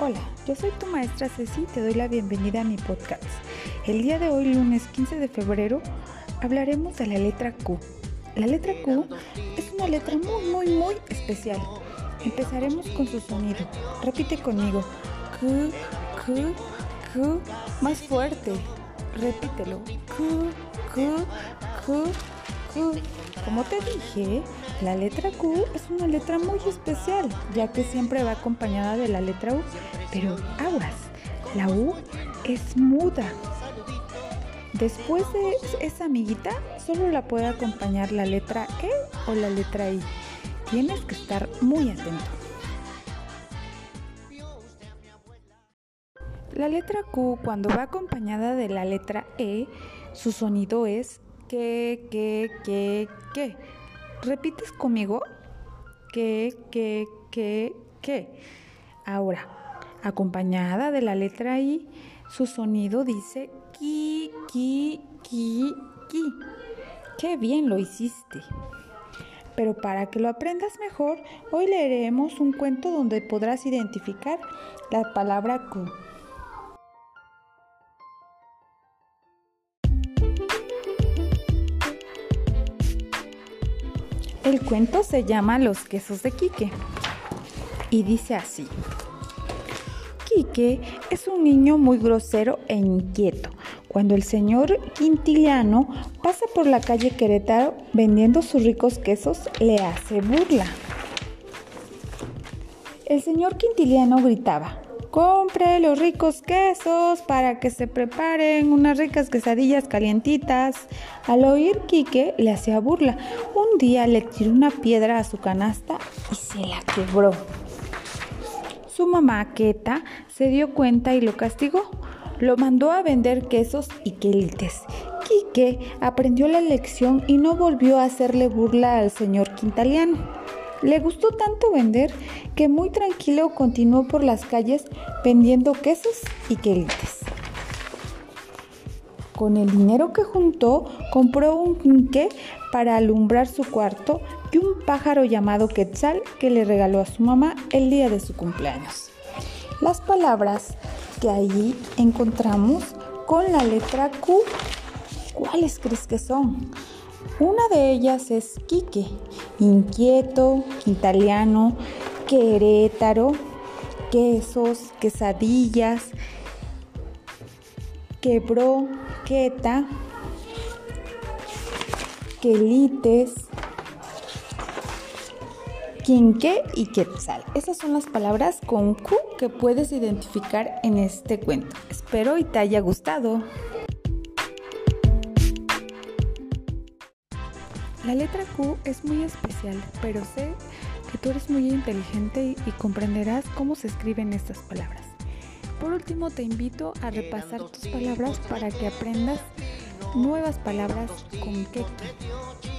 Hola, yo soy tu maestra Ceci y te doy la bienvenida a mi podcast. El día de hoy, lunes 15 de febrero, hablaremos de la letra Q. La letra Q es una letra muy, muy, muy especial. Empezaremos con su sonido. Repite conmigo. Q, Q, Q. Más fuerte. Repítelo. Q, Q, Q, Como te dije, la letra Q es una letra muy especial, ya que siempre va acompañada de la letra U. Pero aguas, la U es muda. Después de esa amiguita, solo la puede acompañar la letra E o la letra I. Tienes que estar muy atento. La letra Q, cuando va acompañada de la letra E, su sonido es que, que, que, que. ¿Repites conmigo? Que, que, que, que. Ahora, acompañada de la letra I, su sonido dice ki, ki, ki, ki. Qué bien lo hiciste. Pero para que lo aprendas mejor, hoy leeremos un cuento donde podrás identificar la palabra Q. El cuento se llama Los quesos de Quique y dice así. Quique es un niño muy grosero e inquieto. Cuando el señor Quintiliano pasa por la calle Querétaro vendiendo sus ricos quesos, le hace burla. El señor Quintiliano gritaba, Compre los ricos quesos para que se preparen unas ricas quesadillas calientitas. Al oír Quique le hacía burla. Un día le tiró una piedra a su canasta y se la quebró. Su mamá, Queta, se dio cuenta y lo castigó. Lo mandó a vender quesos y quelites. Quique aprendió la lección y no volvió a hacerle burla al señor Quintaliano. Le gustó tanto vender que muy tranquilo continuó por las calles vendiendo quesos y quelites. Con el dinero que juntó, compró un quinqué para alumbrar su cuarto y un pájaro llamado Quetzal que le regaló a su mamá el día de su cumpleaños. Las palabras que allí encontramos con la letra Q, ¿cuáles crees que son? Una de ellas es Quique, inquieto, quintaliano, querétaro, quesos, quesadillas, quebró, queta, quelites, quinque y quetzal. Esas son las palabras con Q que puedes identificar en este cuento. Espero y te haya gustado. La letra Q es muy especial, pero sé que tú eres muy inteligente y, comprenderás cómo se escriben estas palabras. Por último, te invito a repasar tus palabras para que aprendas nuevas palabras con Keki.